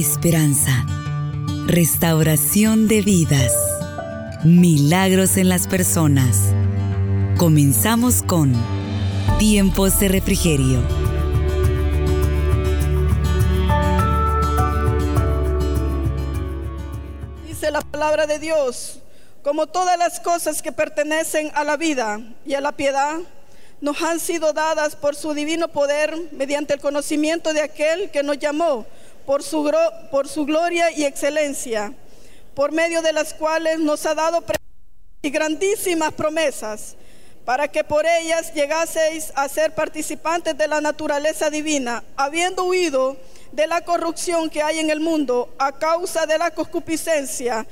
esperanza, restauración de vidas, milagros en las personas. Comenzamos con Tiempos de Refrigerio. Dice la palabra de Dios, como todas las cosas que pertenecen a la vida y a la piedad, nos han sido dadas por su divino poder mediante el conocimiento de aquel que nos llamó por su, por su gloria y excelencia, por medio de las cuales nos ha dado y grandísimas promesas, para que por ellas llegaseis a ser participantes de la naturaleza divina, habiendo huido de la corrupción que hay en el mundo a causa de la concupiscencia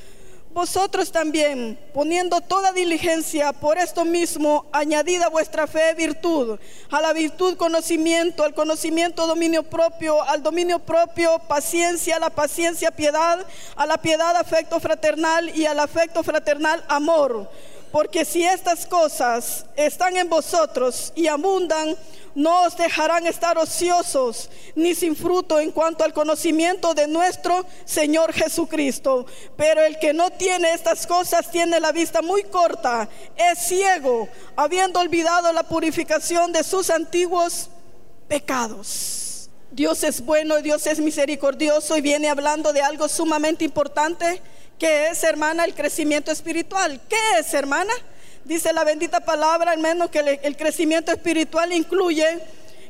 vosotros también, poniendo toda diligencia por esto mismo, añadida vuestra fe virtud, a la virtud conocimiento, al conocimiento dominio propio, al dominio propio paciencia, a la paciencia piedad, a la piedad afecto fraternal y al afecto fraternal amor. Porque si estas cosas están en vosotros y abundan, no os dejarán estar ociosos ni sin fruto en cuanto al conocimiento de nuestro Señor Jesucristo. Pero el que no tiene estas cosas tiene la vista muy corta, es ciego, habiendo olvidado la purificación de sus antiguos pecados. Dios es bueno, Dios es misericordioso y viene hablando de algo sumamente importante que es, hermana, el crecimiento espiritual. ¿Qué es, hermana? Dice la bendita palabra, al menos que el crecimiento espiritual incluye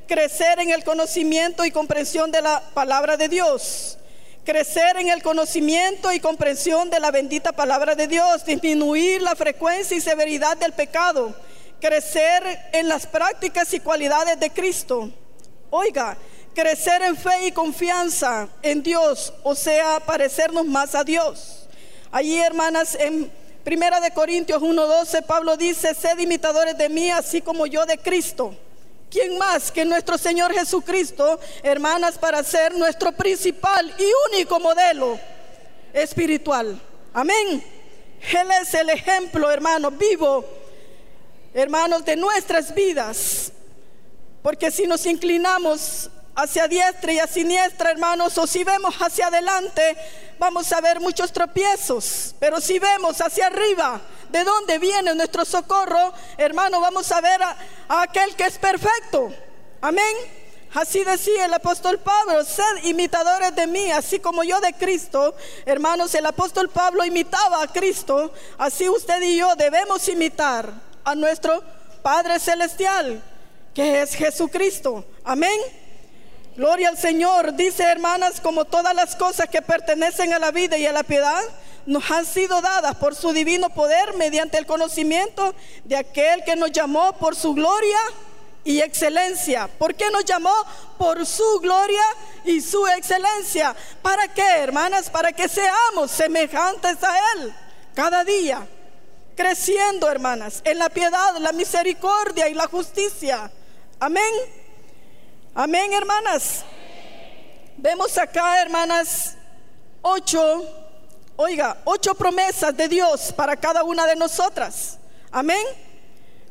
crecer en el conocimiento y comprensión de la palabra de Dios. Crecer en el conocimiento y comprensión de la bendita palabra de Dios. Disminuir la frecuencia y severidad del pecado. Crecer en las prácticas y cualidades de Cristo. Oiga, crecer en fe y confianza en Dios, o sea, parecernos más a Dios. Allí, hermanas, en Primera de Corintios 1:12, Pablo dice, sed imitadores de mí, así como yo de Cristo. ¿Quién más que nuestro Señor Jesucristo, hermanas, para ser nuestro principal y único modelo espiritual? Amén. Él es el ejemplo, hermano, vivo, hermanos, de nuestras vidas. Porque si nos inclinamos hacia diestra y a siniestra, hermanos, o si vemos hacia adelante, vamos a ver muchos tropiezos. Pero si vemos hacia arriba, de dónde viene nuestro socorro, hermano, vamos a ver a, aquel que es perfecto. Amén. Así decía el apóstol Pablo, sed imitadores de mí, así como yo de Cristo. Hermanos, el apóstol Pablo imitaba a Cristo, así usted y yo debemos imitar a nuestro Padre Celestial, que es Jesucristo. Amén. Gloria al Señor. Dice, hermanas, como todas las cosas que pertenecen a la vida y a la piedad, nos han sido dadas por su divino poder mediante el conocimiento de aquel que nos llamó por su gloria y excelencia. ¿Por qué nos llamó? Por su gloria y su excelencia. ¿Para qué, hermanas? Para que seamos semejantes a Él cada día. Creciendo, hermanas, en la piedad, la misericordia y la justicia. Amén. Amén, hermanas. Vemos acá, hermanas, ocho, oiga, ocho promesas de Dios para cada una de nosotras. Amén.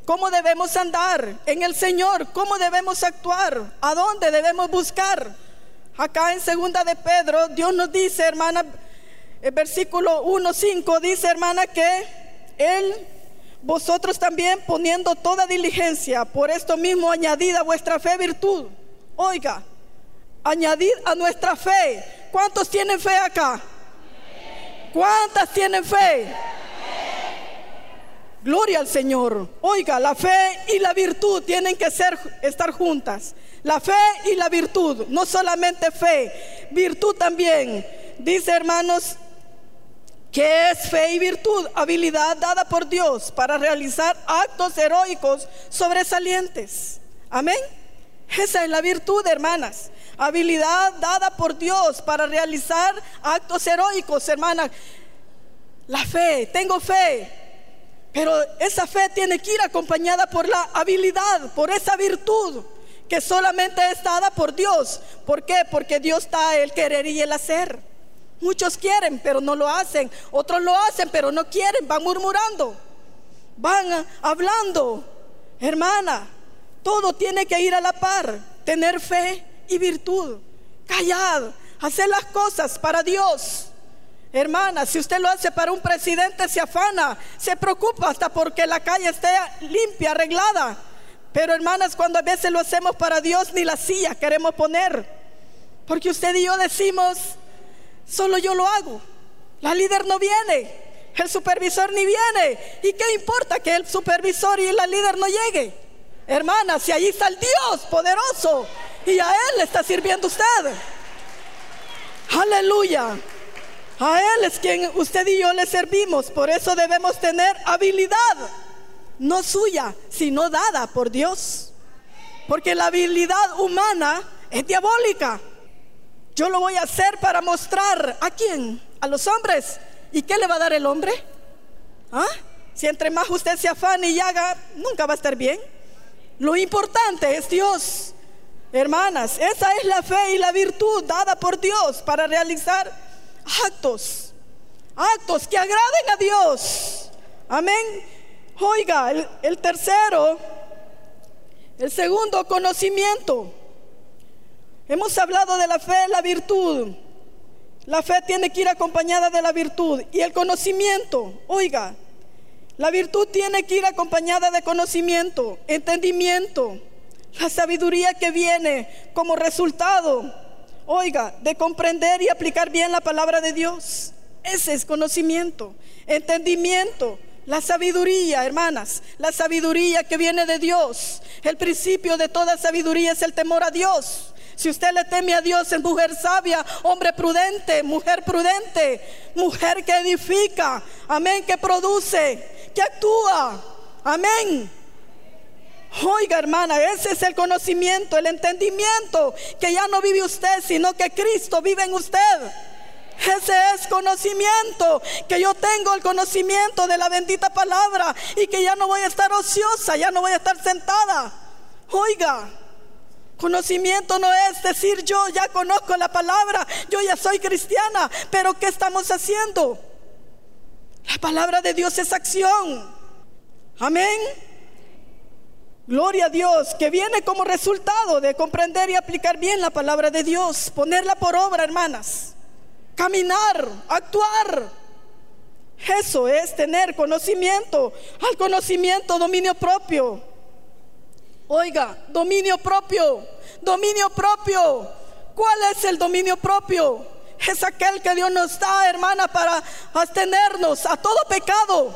¿Cómo debemos andar en el Señor? ¿Cómo debemos actuar? ¿A dónde debemos buscar? Acá en segunda de Pedro, Dios nos dice, hermana, el versículo 1, 5, dice, hermana, que Él vosotros también poniendo toda diligencia, por esto mismo añadida vuestra fe virtud Oiga, añadir a nuestra fe. ¿Cuántos tienen fe acá? ¿Cuántas tienen fe? Gloria al Señor. Oiga, la fe y la virtud tienen que ser estar juntas. La fe y la virtud, no solamente fe, virtud también. Dice, hermanos, que es fe y virtud, habilidad dada por Dios para realizar actos heroicos sobresalientes. Amén. Esa es la virtud, hermanas. Habilidad dada por Dios para realizar actos heroicos, hermanas. La fe, tengo fe. Pero esa fe tiene que ir acompañada por la habilidad, por esa virtud que solamente es dada por Dios. ¿Por qué? Porque Dios está el querer y el hacer. Muchos quieren, pero no lo hacen. Otros lo hacen, pero no quieren. Van murmurando. Van hablando. Hermana, todo tiene que ir a la par. Tener fe y virtud. Callad, Hacer las cosas para Dios. Hermana, si usted lo hace para un presidente, se afana, se preocupa hasta porque la calle esté limpia, arreglada. Pero hermanas, cuando a veces lo hacemos para Dios, ni la silla queremos poner. Porque usted y yo decimos, solo yo lo hago. La líder no viene, el supervisor ni viene. ¿Y qué importa que el supervisor y la líder no llegue? Hermana, si allí está el Dios poderoso y a Él le está sirviendo usted. Aleluya. A Él es quien usted y yo le servimos. Por eso debemos tener habilidad, no suya, sino dada por Dios. Porque la habilidad humana es diabólica. Yo lo voy a hacer para mostrar a quién, a los hombres. ¿Y qué le va a dar el hombre? ¿Ah? Si entre más usted se afane y haga, nunca va a estar bien. Lo importante es Dios. Hermanas, esa es la fe y la virtud dada por Dios para realizar actos, actos que agraden a Dios. Amén. Oiga, el, tercero, el segundo conocimiento. Hemos hablado de la fe, la virtud. La fe tiene que ir acompañada de la virtud y el conocimiento. Oiga, la virtud tiene que ir acompañada de conocimiento, entendimiento, la sabiduría que viene como resultado, oiga, de comprender y aplicar bien la palabra de Dios. Ese es conocimiento, entendimiento, la sabiduría, hermanas, la sabiduría que viene de Dios. El principio de toda sabiduría es el temor a Dios. Si usted le teme a Dios, es mujer sabia, hombre prudente, mujer prudente, mujer que edifica, amén, que produce, que actúa, amén. Oiga, hermana, ese es el conocimiento, el entendimiento, que ya no vive usted, sino que Cristo vive en usted. Ese es conocimiento, que yo tengo el conocimiento de la bendita palabra y que ya no voy a estar ociosa, ya no voy a estar sentada. Oiga, Conocimiento no es decir yo ya conozco la palabra, yo ya soy cristiana, pero ¿qué estamos haciendo? La palabra de Dios es acción. Amén. Gloria a Dios, que viene como resultado de comprender y aplicar bien la palabra de Dios, ponerla por obra, hermanas, caminar, actuar. Eso es tener conocimiento, al conocimiento dominio propio. Oiga, dominio propio, dominio propio. ¿Cuál es el dominio propio? Es aquel que Dios nos da, hermana, para abstenernos a todo pecado.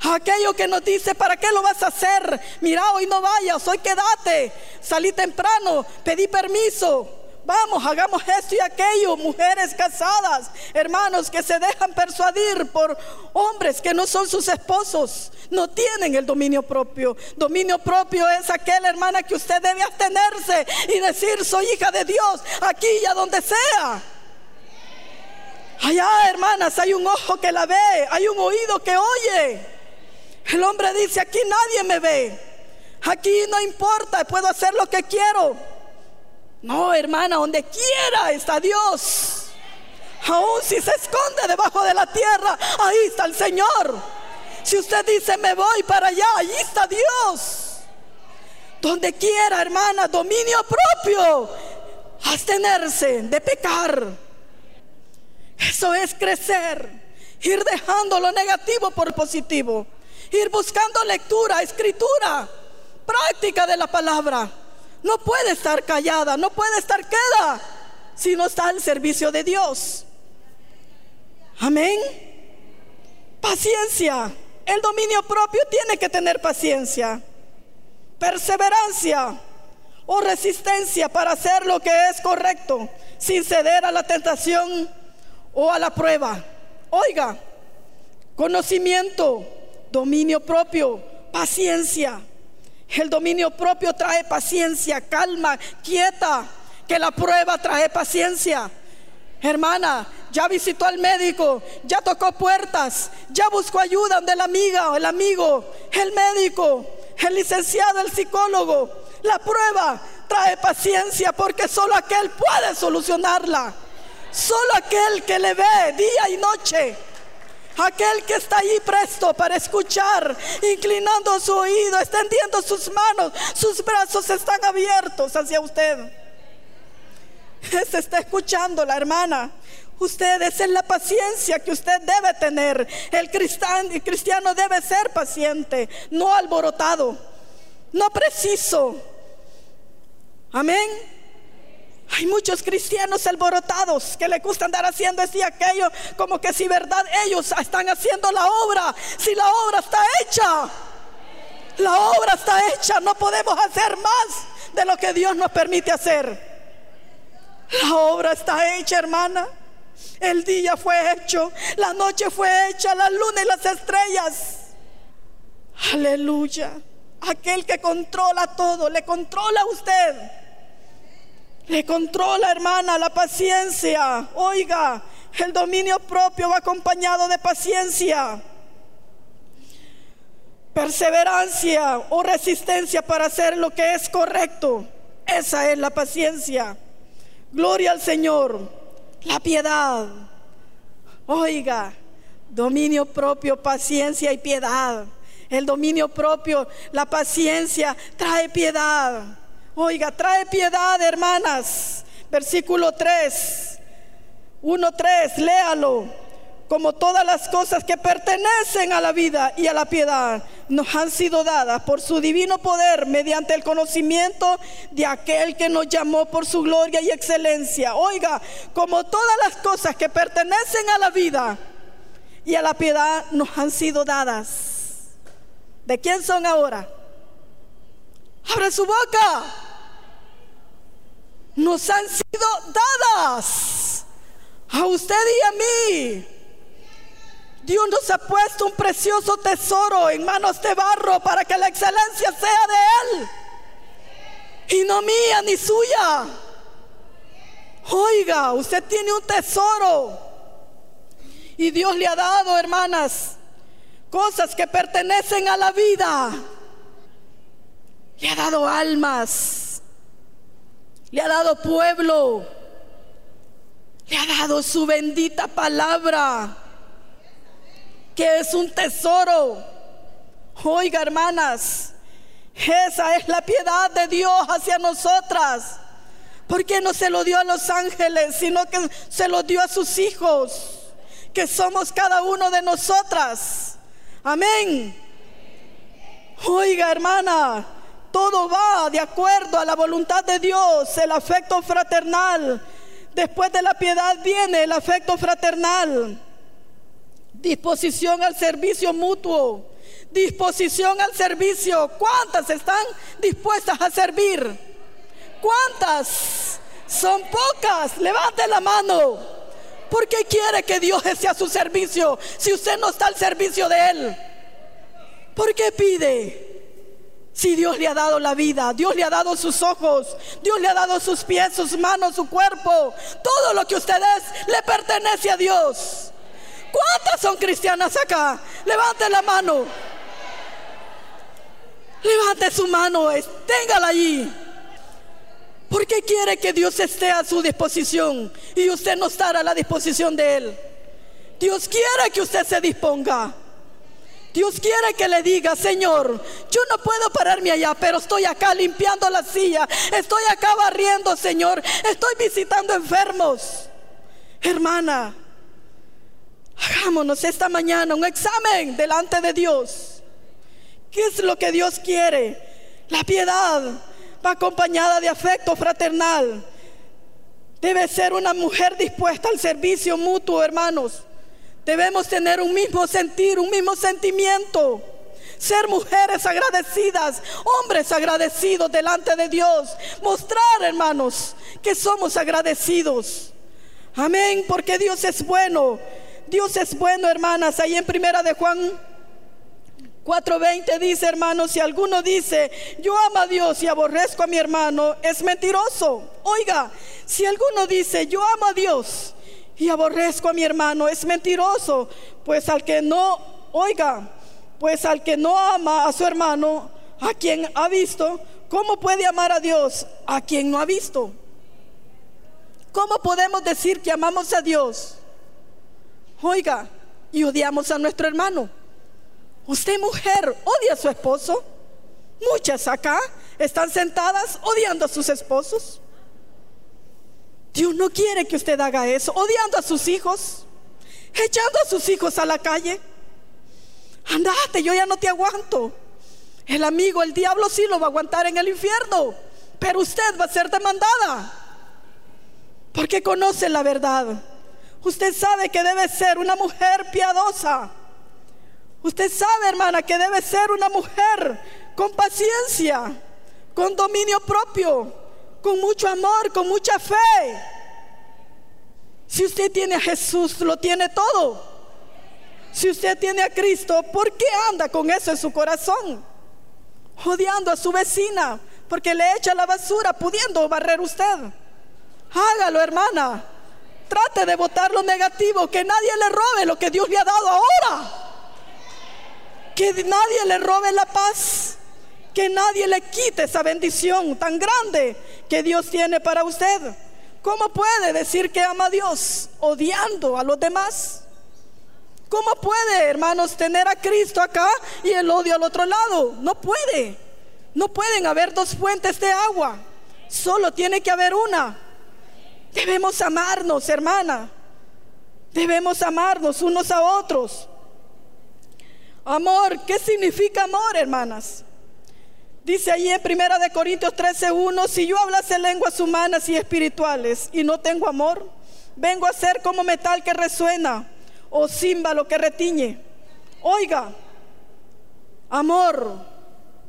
Aquello que nos dice, ¿para qué lo vas a hacer? Mira, hoy no vayas, hoy quédate. Salí temprano, pedí permiso. Vamos, hagamos esto y aquello. Mujeres casadas, hermanos que se dejan persuadir por hombres que no son sus esposos, no tienen el dominio propio. Dominio propio es aquel, hermana, que usted debe abstenerse y decir, soy hija de Dios, aquí y a donde sea. Allá, hermanas, hay un ojo que la ve, hay un oído que oye. El hombre dice, aquí nadie me ve. Aquí no importa, puedo hacer lo que quiero. No, hermana, donde quiera está Dios. Aún si se esconde debajo de la tierra, ahí está el Señor. Si usted dice, me voy para allá, ahí está Dios. Donde quiera, hermana, dominio propio. Abstenerse de pecar. Eso es crecer. Ir dejando lo negativo por positivo. Ir buscando lectura, escritura, práctica de la palabra. No puede estar callada, no puede estar queda si no está al servicio de Dios. Amén. Paciencia. El dominio propio tiene que tener paciencia. Perseverancia o resistencia para hacer lo que es correcto, sin ceder a la tentación o a la prueba. Oiga, conocimiento, dominio propio, paciencia. El dominio propio trae paciencia, calma, quieta. Que la prueba trae paciencia. Hermana, ya visitó al médico, ya tocó puertas, ya buscó ayuda de la amiga o el amigo, el médico, el licenciado, el psicólogo. La prueba trae paciencia porque solo aquel puede solucionarla. Solo aquel que le ve día y noche Aquel que está ahí presto para escuchar, inclinando su oído, extendiendo sus manos, sus brazos están abiertos hacia usted. Se está escuchando la hermana. Usted, esa es la paciencia que usted debe tener. El cristiano, el cristiano debe ser paciente, no alborotado, no preciso. Amén. Hay muchos cristianos alborotados que le gusta andar haciendo esto y aquello, como que si verdad ellos están haciendo la obra, si la obra está hecha. La obra está hecha, no podemos hacer más de lo que Dios nos permite hacer. La obra está hecha, hermana. El día fue hecho, la noche fue hecha, la luna y las estrellas. Aleluya. Aquel que controla todo, le controla a usted. Le controla, hermana, la paciencia. Oiga, el dominio propio va acompañado de paciencia perseverancia o resistencia para hacer lo que es correcto. Esa es la paciencia. Gloria al Señor. La piedad. Oiga, dominio propio, paciencia y piedad. El dominio propio, la paciencia trae piedad. Oiga, trae piedad, hermanas. Versículo 3. 1.3, léalo como todas las cosas que pertenecen a la vida y a la piedad, nos han sido dadas por su divino poder mediante el conocimiento de aquel que nos llamó por su gloria y excelencia. Oiga, como todas las cosas que pertenecen a la vida y a la piedad nos han sido dadas. ¿De quién son ahora? Abre su boca. Nos han sido dadas a usted y a mí. Dios nos ha puesto un precioso tesoro en manos de barro para que la excelencia sea de Él y no mía ni suya. Oiga, usted tiene un tesoro y Dios le ha dado, hermanas, cosas que pertenecen a la vida. Le ha dado almas, le ha dado pueblo, le ha dado su bendita palabra que es un tesoro. Oiga, hermanas, esa es la piedad de Dios hacia nosotras. Porque no se lo dio a los ángeles, sino que se lo dio a sus hijos, que somos cada uno de nosotras. Amén. Oiga, hermana, todo va de acuerdo a la voluntad de Dios, el afecto fraternal. Después de la piedad viene el afecto fraternal. Disposición al servicio mutuo. Disposición al servicio. ¿Cuántas están dispuestas a servir? ¿Cuántas? Son pocas. Levante la mano. ¿Por qué quiere que Dios esté a su servicio si usted no está al servicio de Él? ¿Por qué pide? Si Dios le ha dado la vida, Dios le ha dado sus ojos, Dios le ha dado sus pies, sus manos, su cuerpo, todo lo que usted es le pertenece a Dios. ¿Cuántas son cristianas acá? Levante la mano. Levante su mano, téngala allí. ¿Por qué quiere que Dios esté a su disposición y usted no estará a la disposición de Él? Dios quiere que usted se disponga. Dios quiere que le diga, Señor, yo no puedo pararme allá, pero estoy acá limpiando la silla, estoy acá barriendo, Señor, estoy visitando enfermos. Hermana, Hagámonos esta mañana un examen delante de Dios. ¿Qué es lo que Dios quiere? La piedad va acompañada de afecto fraternal. Debe ser una mujer dispuesta al servicio mutuo, hermanos. Debemos tener un mismo sentir, un mismo sentimiento. Ser mujeres agradecidas, hombres agradecidos delante de Dios. Mostrar, hermanos, que somos agradecidos. Amén, porque Dios es bueno Dios es bueno, hermanas. Ahí en primera de Juan 4:20 dice, hermanos, si alguno dice, yo amo a Dios y aborrezco a mi hermano, es mentiroso. Oiga, si alguno dice, yo amo a Dios y aborrezco a mi hermano, es mentiroso. Pues al que no, oiga, pues al que no ama a su hermano, a quien ha visto, ¿cómo puede amar a Dios a quien no ha visto? ¿Cómo podemos decir que amamos a Dios Oiga, y odiamos a nuestro hermano. Usted mujer odia a su esposo. Muchas acá están sentadas odiando a sus esposos. Dios no quiere que usted haga eso, odiando a sus hijos, echando a sus hijos a la calle. Andate, yo ya no te aguanto. El amigo, el diablo sí lo va a aguantar en el infierno, pero usted va a ser demandada porque conoce la verdad. Usted sabe que debe ser una mujer piadosa. Usted sabe, hermana, que debe ser una mujer con paciencia, con dominio propio, con mucho amor, con mucha fe. Si usted tiene a Jesús, lo tiene todo. Si usted tiene a Cristo, ¿por qué anda con eso en su corazón? Odiando a su vecina porque le echa la basura, pudiendo barrer usted. Hágalo, hermana. Trate de votar lo negativo, que nadie le robe lo que Dios le ha dado ahora. Que nadie le robe la paz. Que nadie le quite esa bendición tan grande que Dios tiene para usted. ¿Cómo puede decir que ama a Dios odiando a los demás? ¿Cómo puede, hermanos, tener a Cristo acá y el odio al otro lado? No puede. No pueden haber dos fuentes de agua. Solo tiene que haber una. Debemos amarnos, hermana. Debemos amarnos unos a otros. Amor, ¿qué significa amor, hermanas? Dice ahí en Primera de Corintios 13:1, si yo hablase lenguas humanas y espirituales y no tengo amor, vengo a ser como metal que resuena o címbalo que retiñe. Oiga, amor,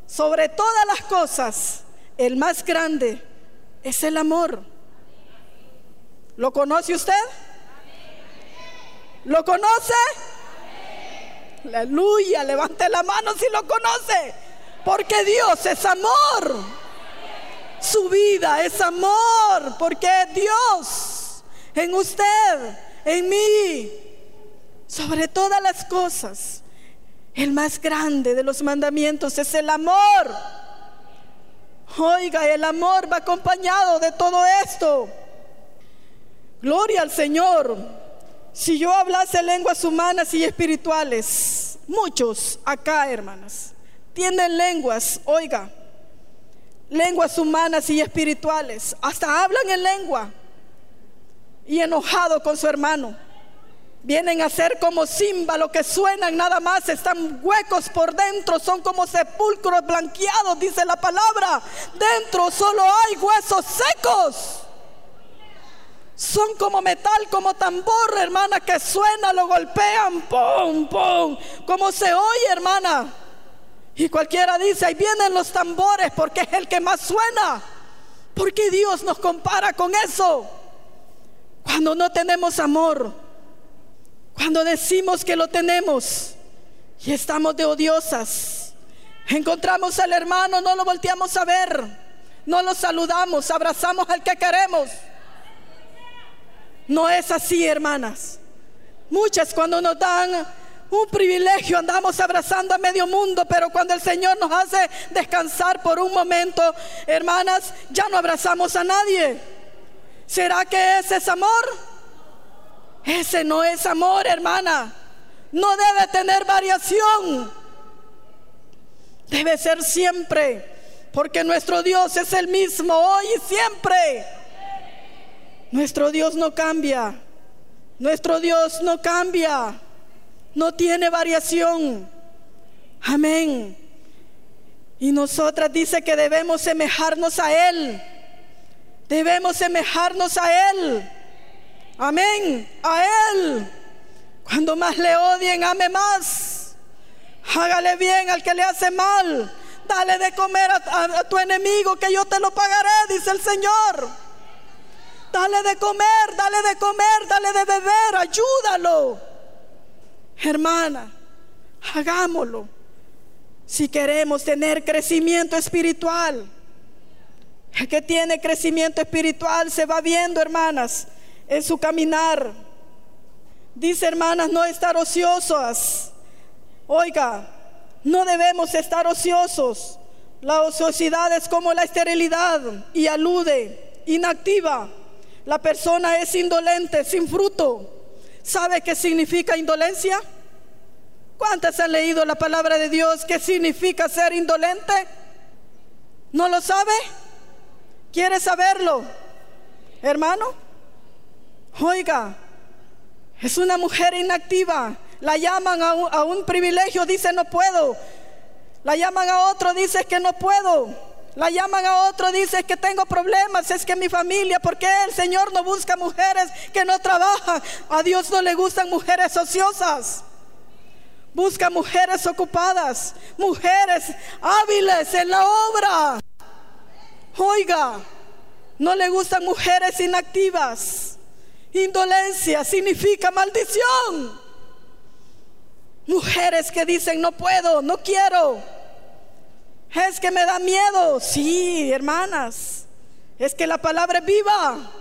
sobre todas las cosas, el más grande es el amor. ¿Lo conoce usted? ¿Lo conoce? Aleluya, levante la mano si lo conoce. Porque Dios es amor. Su vida es amor. Porque Dios en usted, en mí, sobre todas las cosas, el más grande de los mandamientos es el amor. Oiga, el amor va acompañado de todo esto. Gloria al Señor. Si yo hablase lenguas humanas y espirituales, muchos acá, hermanas, tienen lenguas, oiga, lenguas humanas y espirituales, hasta hablan en lengua y enojado con su hermano. Vienen a ser como címbalos que suenan nada más, están huecos por dentro, son como sepulcros blanqueados, dice la palabra. Dentro solo hay huesos secos. Son como metal, como tambor, hermana, que suena, lo golpean, pum, pum, como se oye, hermana. Y cualquiera dice, ahí vienen los tambores porque es el que más suena. Porque Dios nos compara con eso. Cuando no tenemos amor, cuando decimos que lo tenemos y estamos de odiosas, encontramos al hermano, no lo volteamos a ver, no lo saludamos, abrazamos al que queremos. No es así, hermanas. Muchas cuando nos dan un privilegio andamos abrazando a medio mundo, pero cuando el Señor nos hace descansar por un momento, hermanas, ya no abrazamos a nadie. ¿Será que ese es amor? Ese no es amor, hermana. No debe tener variación. Debe ser siempre, porque nuestro Dios es el mismo hoy y siempre. Nuestro Dios no cambia. Nuestro Dios no cambia. No tiene variación. Amén. Y nosotras dice que debemos semejarnos a Él. Debemos semejarnos a Él. Amén. A Él. Cuando más le odien, ame más. Hágale bien al que le hace mal. Dale de comer a, a tu enemigo que yo te lo pagaré, dice el Señor. Dale de comer, dale de comer, dale de beber, ayúdalo. Hermana, hagámoslo. Si queremos tener crecimiento espiritual. El que tiene crecimiento espiritual se va viendo, hermanas, en su caminar. Dice, hermanas, no estar ociosas. Oiga, no debemos estar ociosos. La ociosidad es como la esterilidad y alude, inactiva la persona es indolente, sin fruto. ¿Sabe qué significa indolencia? ¿Cuántas han leído la palabra de Dios? ¿Qué significa ser indolente? ¿No lo sabe? ¿Quiere saberlo? Hermano, Oiga, es una mujer inactiva. La llaman a un, a un privilegio, dice no puedo. La llaman a otro, dice que no puedo. La llaman a otro, dice que tengo problemas, es que mi familia, porque el Señor no busca mujeres que no trabajan. A Dios no le gustan mujeres ociosas. Busca mujeres ocupadas, mujeres hábiles en la obra. Oiga, no le gustan mujeres inactivas. Indolencia significa maldición. Mujeres que dicen no puedo, no quiero. Es que me da miedo. Sí, hermanas. Es que la palabra es viva.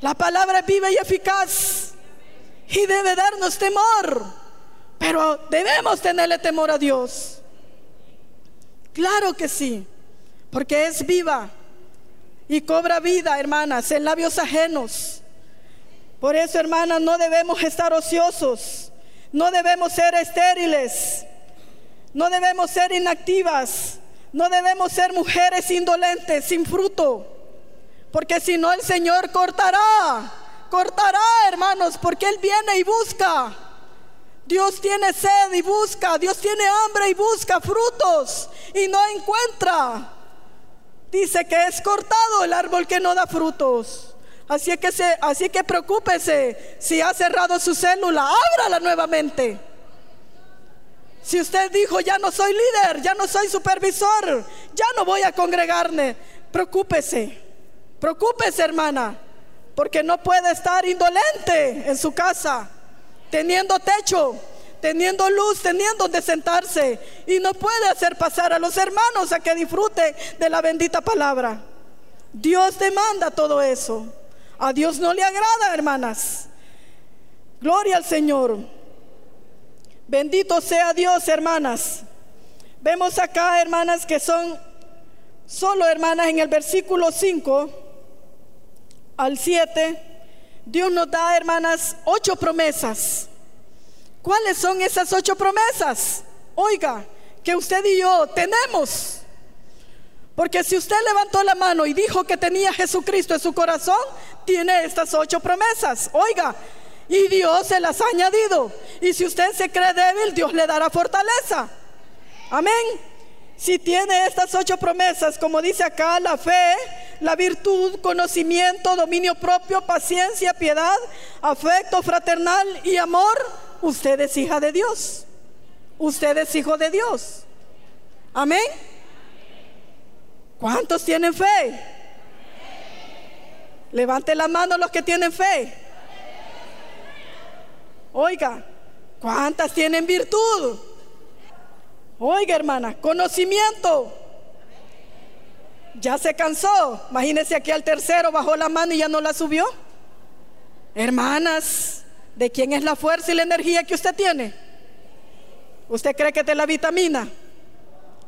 La palabra es viva y eficaz. Y debe darnos temor. Pero debemos tenerle temor a Dios. Claro que sí. Porque es viva. Y cobra vida, hermanas, en labios ajenos. Por eso, hermanas, no debemos estar ociosos. No debemos ser estériles. No debemos ser inactivas. No debemos ser mujeres indolentes, sin fruto. Porque si no, el Señor cortará. Cortará, hermanos, porque Él viene y busca. Dios tiene sed y busca. Dios tiene hambre y busca frutos y no encuentra. Dice que es cortado el árbol que no da frutos. Así que, se, así que preocúpese si ha cerrado su célula, ábrala nuevamente. Si usted dijo, ya no soy líder, ya no soy supervisor, ya no voy a congregarme, preocúpese, preocúpese hermana, porque no puede estar indolente en su casa, teniendo techo, teniendo luz, teniendo donde sentarse, y no puede hacer pasar a los hermanos a que disfruten de la bendita palabra. Dios demanda todo eso. A Dios no le agrada, hermanas. Gloria al Señor. Bendito sea Dios, hermanas. Vemos acá, hermanas, que son solo hermanas en el versículo 5 al 7. Dios nos da, hermanas, ocho promesas. ¿Cuáles son esas ocho promesas? Oiga, que usted y yo tenemos. Porque si usted levantó la mano y dijo que tenía Jesucristo en su corazón, tiene estas ocho promesas. Oiga, y Dios se las ha añadido. Y si usted se cree débil, Dios le dará fortaleza. Amén. Si tiene estas ocho promesas, como dice acá, la fe, la virtud, conocimiento, dominio propio, paciencia, piedad, afecto fraternal y amor, usted es hija de Dios. Usted es hijo de Dios. Amén. ¿Cuántos tienen fe? Levante la mano los que tienen fe. Oiga, ¿cuántas tienen virtud? Oiga, hermana, conocimiento. Ya se cansó. Imagínese aquí al tercero bajó la mano y ya no la subió. Hermanas, ¿de quién es la fuerza y la energía que usted tiene? ¿Usted cree que es de la vitamina?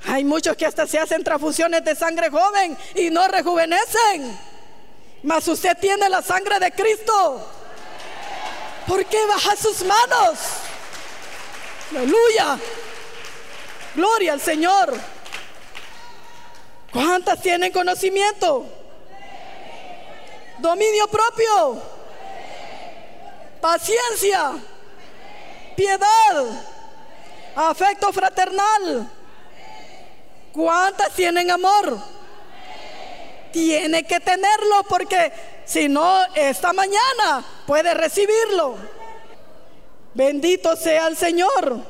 Hay muchos que hasta se hacen transfusiones de sangre joven y no rejuvenecen. Mas usted tiene la sangre de Cristo. ¿Por qué baja sus manos? Aleluya. Gloria al Señor. ¿Cuántas tienen conocimiento? Dominio propio. Paciencia. Piedad. Afecto fraternal. ¿Cuántas tienen amor? Tiene que tenerlo porque si no, esta mañana puede recibirlo. Bendito sea el Señor.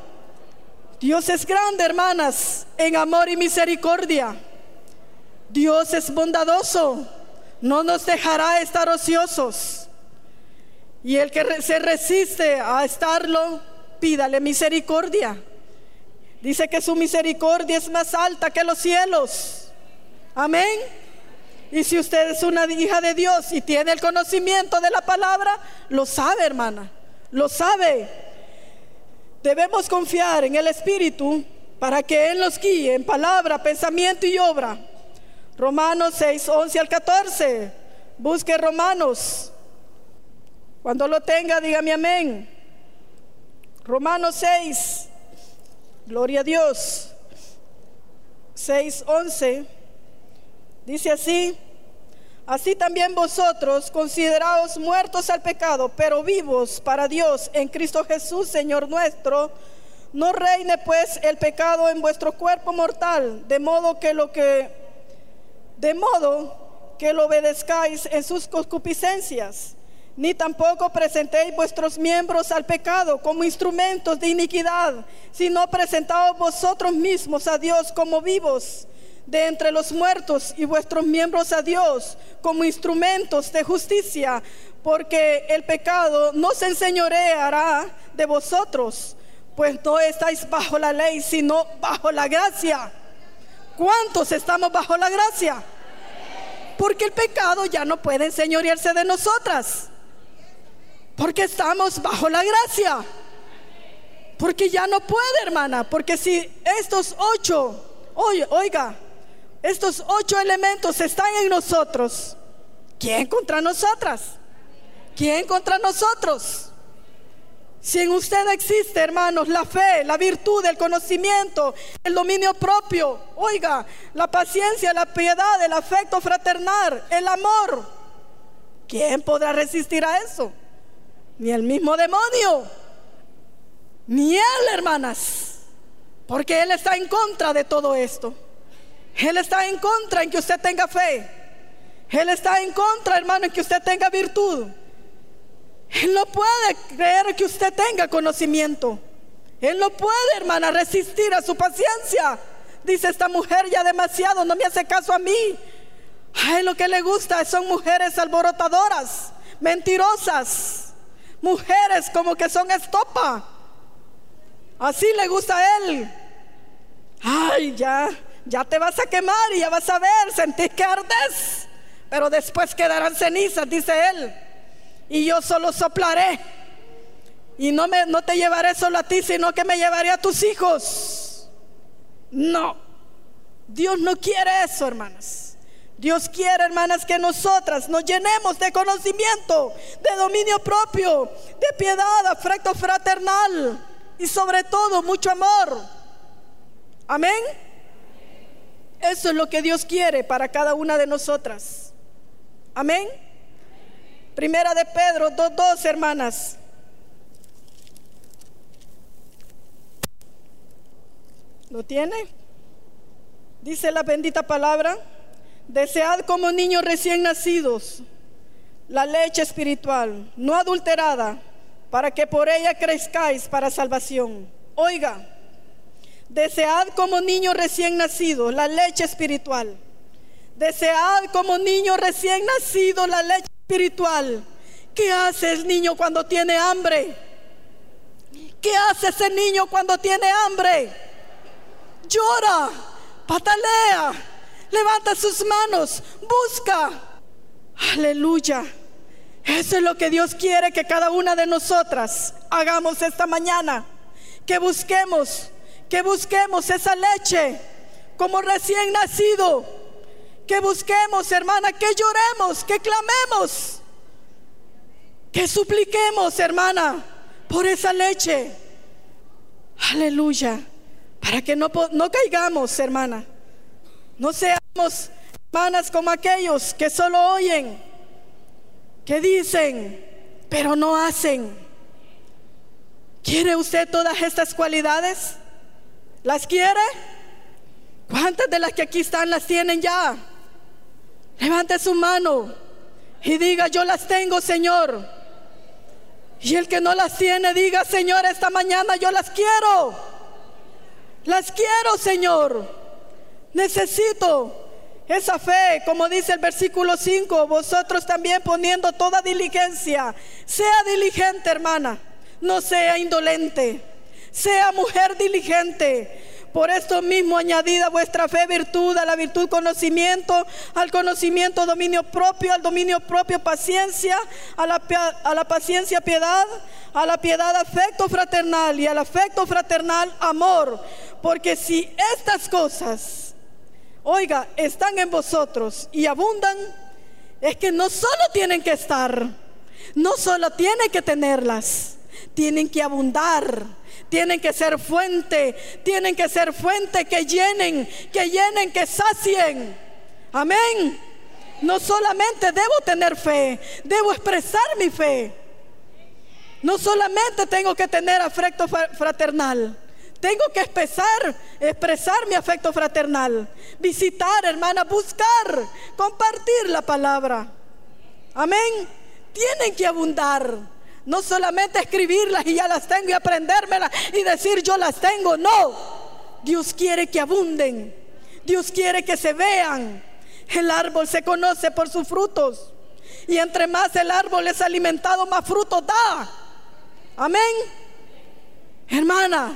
Dios es grande, hermanas, en amor y misericordia. Dios es bondadoso. No nos dejará estar ociosos. Y el que se resiste a estarlo, pídale misericordia. Dice que su misericordia es más alta que los cielos. Amén. Y si usted es una hija de Dios y tiene el conocimiento de la palabra, lo sabe, hermana, lo sabe. Debemos confiar en el Espíritu para que Él nos guíe en palabra, pensamiento y obra. Romanos 6, 11 al 14. Busque Romanos. Cuando lo tenga, dígame amén. Romanos 6. Gloria a Dios. 6, 11. Dice así, Así también vosotros, consideraos muertos al pecado, pero vivos para Dios en Cristo Jesús, Señor nuestro. No reine pues el pecado en vuestro cuerpo mortal, de modo que lo que de modo que lo obedezcáis en sus concupiscencias, ni tampoco presentéis vuestros miembros al pecado como instrumentos de iniquidad, sino presentaos vosotros mismos a Dios como vivos de entre los muertos y vuestros miembros a Dios como instrumentos de justicia, porque el pecado no se enseñoreará de vosotros, pues no estáis bajo la ley, sino bajo la gracia. ¿Cuántos estamos bajo la gracia? Porque el pecado ya no puede enseñorearse de nosotras. Porque estamos bajo la gracia. Porque ya no puede, hermana. Porque si estos ocho, oiga, estos ocho elementos están en nosotros. ¿Quién contra nosotras? ¿Quién contra nosotros? Si en usted existe, hermanos, la fe, la virtud, el conocimiento, el dominio propio, oiga, la paciencia, la piedad, el afecto fraternal, el amor, ¿quién podrá resistir a eso? Ni el mismo demonio, ni él, hermanas, porque él está en contra de todo esto. Él está en contra en que usted tenga fe. Él está en contra, hermano, en que usted tenga virtud. Él no puede creer que usted tenga conocimiento. Él no puede, hermana, resistir a su paciencia. Dice esta mujer ya demasiado, no me hace caso a mí. Ay, lo que le gusta son mujeres alborotadoras, mentirosas, mujeres como que son estopa. Así le gusta a él. Ay, ya, ya te vas a quemar y ya vas a ver, sentís que ardes, pero después quedarán cenizas, dice él. Y yo solo soplaré. Y no, me, no te llevaré solo a ti, sino que me llevaré a tus hijos. No, Dios no quiere eso, hermanas. Dios quiere, hermanas, que nosotras nos llenemos de conocimiento, de dominio propio, de piedad, afecto fraternal y sobre todo mucho amor. Amén. Eso es lo que Dios quiere para cada una de nosotras. Amén. Primera de Pedro 2.2, hermanas. ¿Lo tiene? Dice la bendita palabra, desead como niños recién nacidos la leche espiritual, no adulterada, para que por ella crezcáis para salvación. Oiga, Desead como niño recién nacido la leche espiritual. Desead como niño recién nacido la leche espiritual. ¿Qué hace el niño cuando tiene hambre? ¿Qué hace ese niño cuando tiene hambre? Llora, patalea, levanta sus manos, busca. Aleluya. Eso es lo que Dios quiere que cada una de nosotras hagamos esta mañana. Que busquemos que busquemos esa leche como recién nacido, que busquemos, hermana, que lloremos, que clamemos, que supliquemos, hermana, por esa leche. Aleluya. Para que no, caigamos, hermana. No seamos hermanas como aquellos que solo oyen, que dicen, pero no hacen. ¿Quiere usted todas estas cualidades? ¿Las quiere? ¿Cuántas de las que aquí están las tienen ya? Levante su mano y diga, yo las tengo, Señor. Y el que no las tiene, diga, Señor, esta mañana yo las quiero. Las quiero, Señor. Necesito esa fe, como dice el versículo 5, vosotros también poniendo toda diligencia. Sea diligente, hermana. No sea indolente sea mujer diligente. Por esto mismo añadida vuestra fe virtud, a la virtud conocimiento, al conocimiento dominio propio, al dominio propio paciencia, a la, a la paciencia piedad, a la piedad afecto fraternal y al afecto fraternal amor. Porque si estas cosas, oiga, están en vosotros y abundan, es que no solo tienen que estar, no solo tienen que tenerlas, tienen que abundar tienen que ser fuente, tienen que ser fuente que llenen, que llenen, que sacien. Amén. No solamente debo tener fe, debo expresar mi fe. No solamente tengo que tener afecto fraternal, tengo que expresar, expresar mi afecto fraternal, visitar, hermana, buscar, compartir la palabra. Amén. Tienen que abundar. No solamente escribirlas y ya las tengo y aprendérmelas y decir yo las tengo. No. Dios quiere que abunden. Dios quiere que se vean. El árbol se conoce por sus frutos. Y entre más el árbol es alimentado, más frutos da. Amén. Hermana,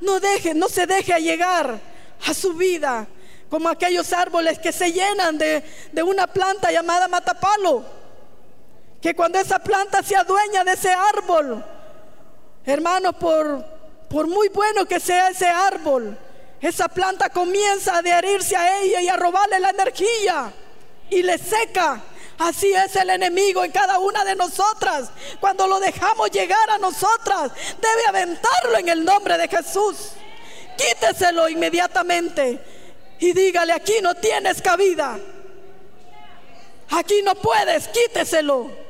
no deje, no se deje llegar a su vida como aquellos árboles que se llenan de, de una planta llamada matapalo. Que cuando esa planta se adueña de ese árbol, hermano, por, por muy bueno que sea ese árbol, esa planta comienza a adherirse a ella y a robarle la energía y le seca. Así es el enemigo en cada una de nosotras. Cuando lo dejamos llegar a nosotras, debe aventarlo en el nombre de Jesús. Quíteselo inmediatamente y dígale, aquí no tienes cabida. Aquí no puedes, quíteselo.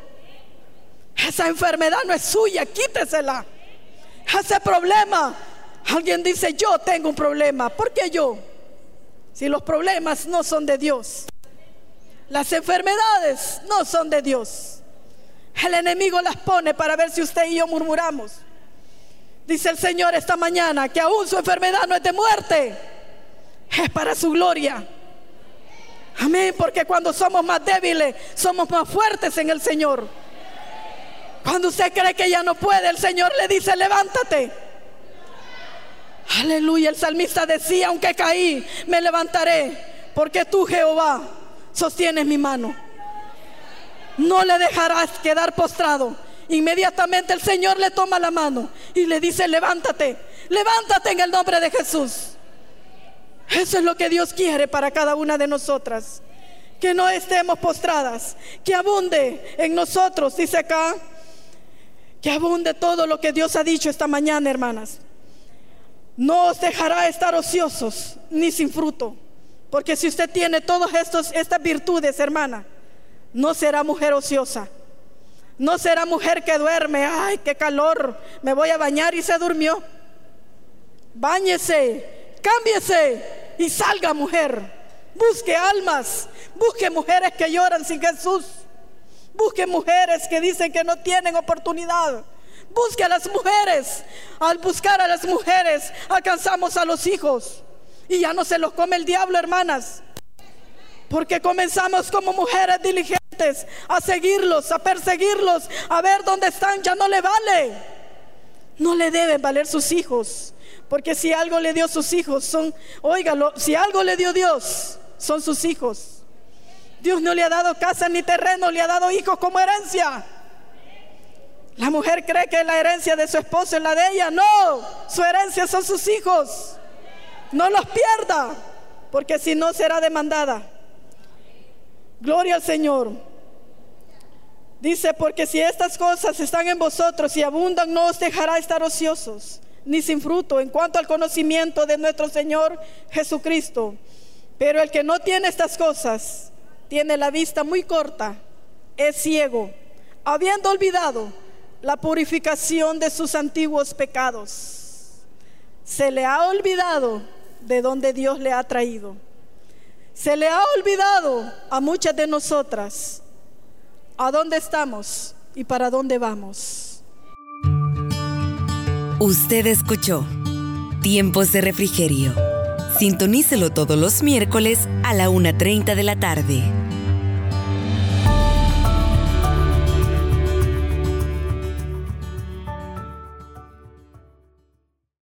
Esa enfermedad no es suya, quítesela. Ese problema Alguien dice, yo tengo un problema. ¿Por qué yo? Si los problemas no son de Dios. Las enfermedades no son de Dios. El enemigo las pone para ver si usted y yo murmuramos. Dice el Señor esta mañana que aún su enfermedad no es de muerte, es para su gloria. Amén, porque cuando somos más débiles, somos más fuertes en el Señor. Cuando usted cree que ya no puede, el Señor le dice, levántate. Aleluya, el salmista decía, aunque caí, me levantaré, porque tú Jehová sostienes mi mano. No le dejarás quedar postrado. Inmediatamente el Señor le toma la mano y le dice, levántate, levántate en el nombre de Jesús. Eso es lo que Dios quiere para cada una de nosotras. Que no estemos postradas, que abunde en nosotros, dice acá, que abunde todo lo que Dios ha dicho esta mañana, hermanas no os dejará estar ociosos ni sin fruto. Porque si usted tiene todas estas virtudes, hermana, no será mujer ociosa. No será mujer que duerme. Ay, qué calor. Me voy a bañar y se durmió. Báñese, cámbiese y salga mujer. Busque almas. Busque mujeres que lloran sin Jesús. Busque mujeres que dicen que no tienen oportunidad. Busque a las mujeres. Al buscar a las mujeres alcanzamos a los hijos. Y ya no se los come el diablo, hermanas. Porque comenzamos como mujeres diligentes a seguirlos, a perseguirlos, a ver dónde están. Ya no le vale. No le deben valer sus hijos. Porque si algo le dio sus hijos, son, óigalo, si algo le dio Dios, son sus hijos. Dios no le ha dado casa ni terreno, le ha dado hijos como herencia. La mujer cree que la herencia de su esposo es la de ella. No, su herencia son sus hijos. No los pierda, porque si no será demandada. Gloria al Señor. Dice, porque si estas cosas están en vosotros y abundan, no os dejará estar ociosos, ni sin fruto en cuanto al conocimiento de nuestro Señor Jesucristo. Pero el que no tiene estas cosas, tiene la vista muy corta, es ciego, habiendo olvidado la purificación de sus antiguos pecados. Se le ha olvidado de donde Dios le ha traído. Se le ha olvidado a muchas de nosotras a dónde estamos y para dónde vamos. Usted escuchó Tiempos de Refrigerio. Sintonícelo todos los miércoles a la 1.30 de la tarde.